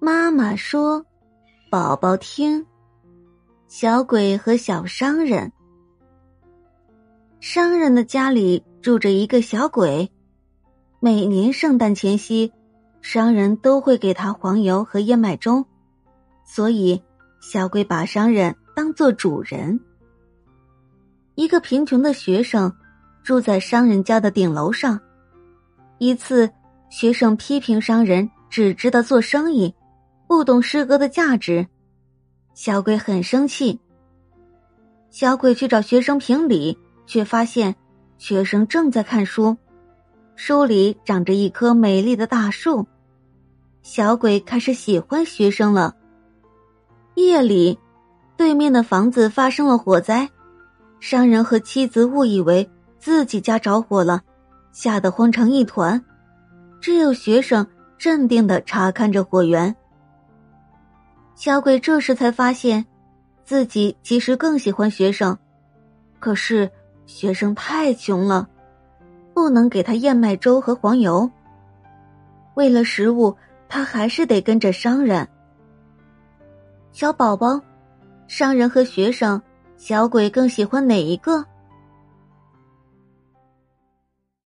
妈妈说：“宝宝听。”小鬼和小商人。商人的家里住着一个小鬼，每年圣诞前夕，商人都会给他黄油和燕麦粥，所以小鬼把商人当做主人。一个贫穷的学生住在商人家的顶楼上，一次，学生批评商人只知道做生意。不懂诗歌的价值，小鬼很生气。小鬼去找学生评理，却发现学生正在看书，书里长着一棵美丽的大树。小鬼开始喜欢学生了。夜里，对面的房子发生了火灾，商人和妻子误以为自己家着火了，吓得慌成一团。只有学生镇定的查看着火源。小鬼这时才发现，自己其实更喜欢学生，可是学生太穷了，不能给他燕麦粥和黄油。为了食物，他还是得跟着商人。小宝宝，商人和学生，小鬼更喜欢哪一个？